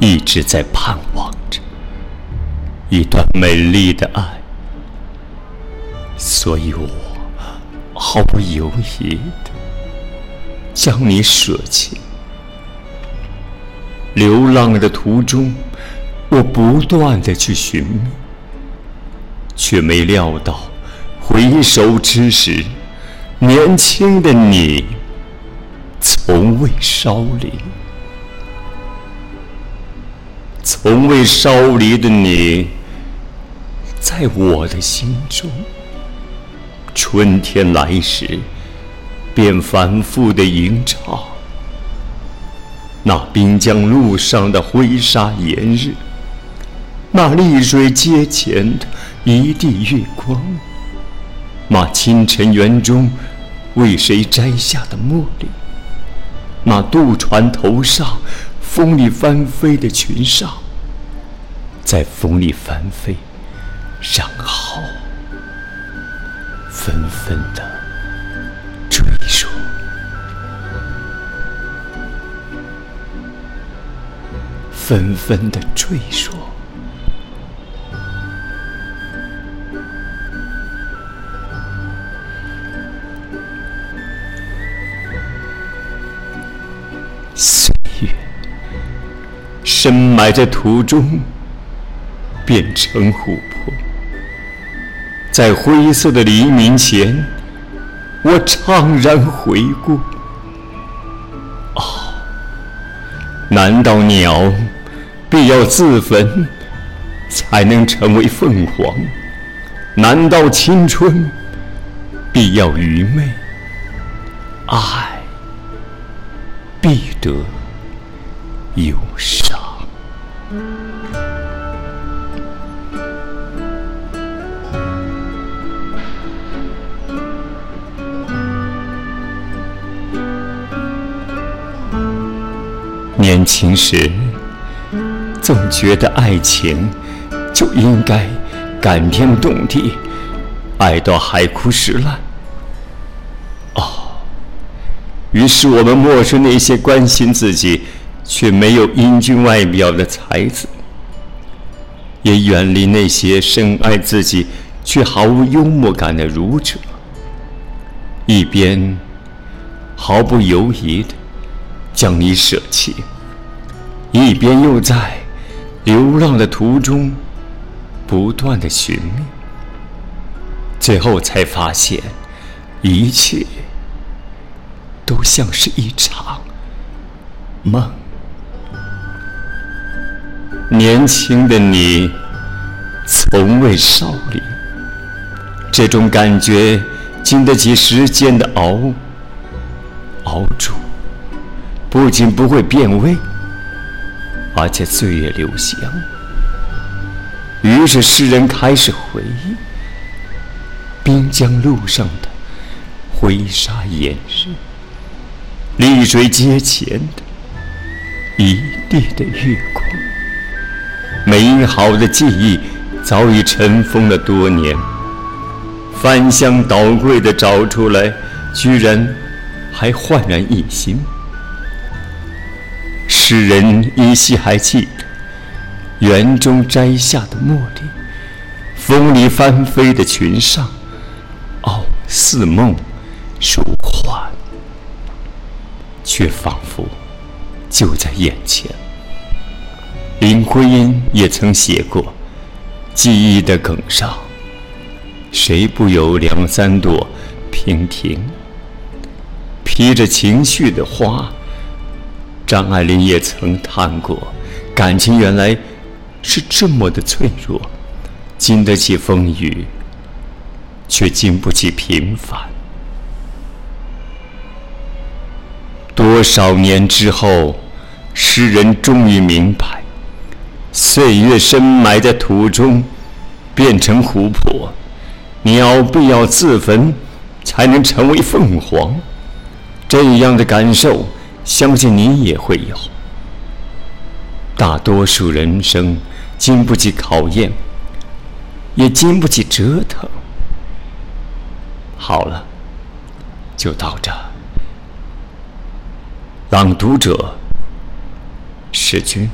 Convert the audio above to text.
一直在盼望着一段美丽的爱，所以我毫不犹豫的将你舍弃。流浪的途中，我不断的去寻觅，却没料到回首之时，年轻的你从未稍离。从未烧离的你，在我的心中。春天来时，便反复的吟唱。那滨江路上的灰沙炎日，那丽水街前的一地月光，那清晨园中为谁摘下的茉莉，那渡船头上。风里翻飞的裙裳，在风里翻飞，然后纷纷的坠落，纷纷的坠落。深埋在土中，变成琥珀。在灰色的黎明前，我怅然回顾。哦，难道鸟必要自焚才能成为凤凰？难道青春必要愚昧？爱必得忧伤。年轻时，总觉得爱情就应该感天动地，爱到海枯石烂。哦，于是我们漠视那些关心自己却没有英俊外表的才子，也远离那些深爱自己却毫无幽默感的儒者，一边毫不犹豫的。将你舍弃，一边又在流浪的途中不断的寻觅，最后才发现，一切都像是一场梦。年轻的你从未少离，这种感觉经得起时间的熬熬煮。不仅不会变味，而且岁月留香。于是诗人开始回忆滨江路上的灰沙掩日，丽水街前的一地的月光。美好的记忆早已尘封了多年，翻箱倒柜的找出来，居然还焕然一新。诗人依稀还记得园中摘下的茉莉，风里翻飞的裙裳，哦，似梦如幻，却仿佛就在眼前。林徽因也曾写过：“记忆的梗上，谁不有两三朵娉婷，披着情绪的花。”张爱玲也曾叹过，感情原来是这么的脆弱，经得起风雨，却经不起平凡。多少年之后，诗人终于明白，岁月深埋在土中，变成琥珀，鸟必要自焚，才能成为凤凰。这样的感受。相信你也会有。大多数人生经不起考验，也经不起折腾。好了，就到这。朗读者，史君。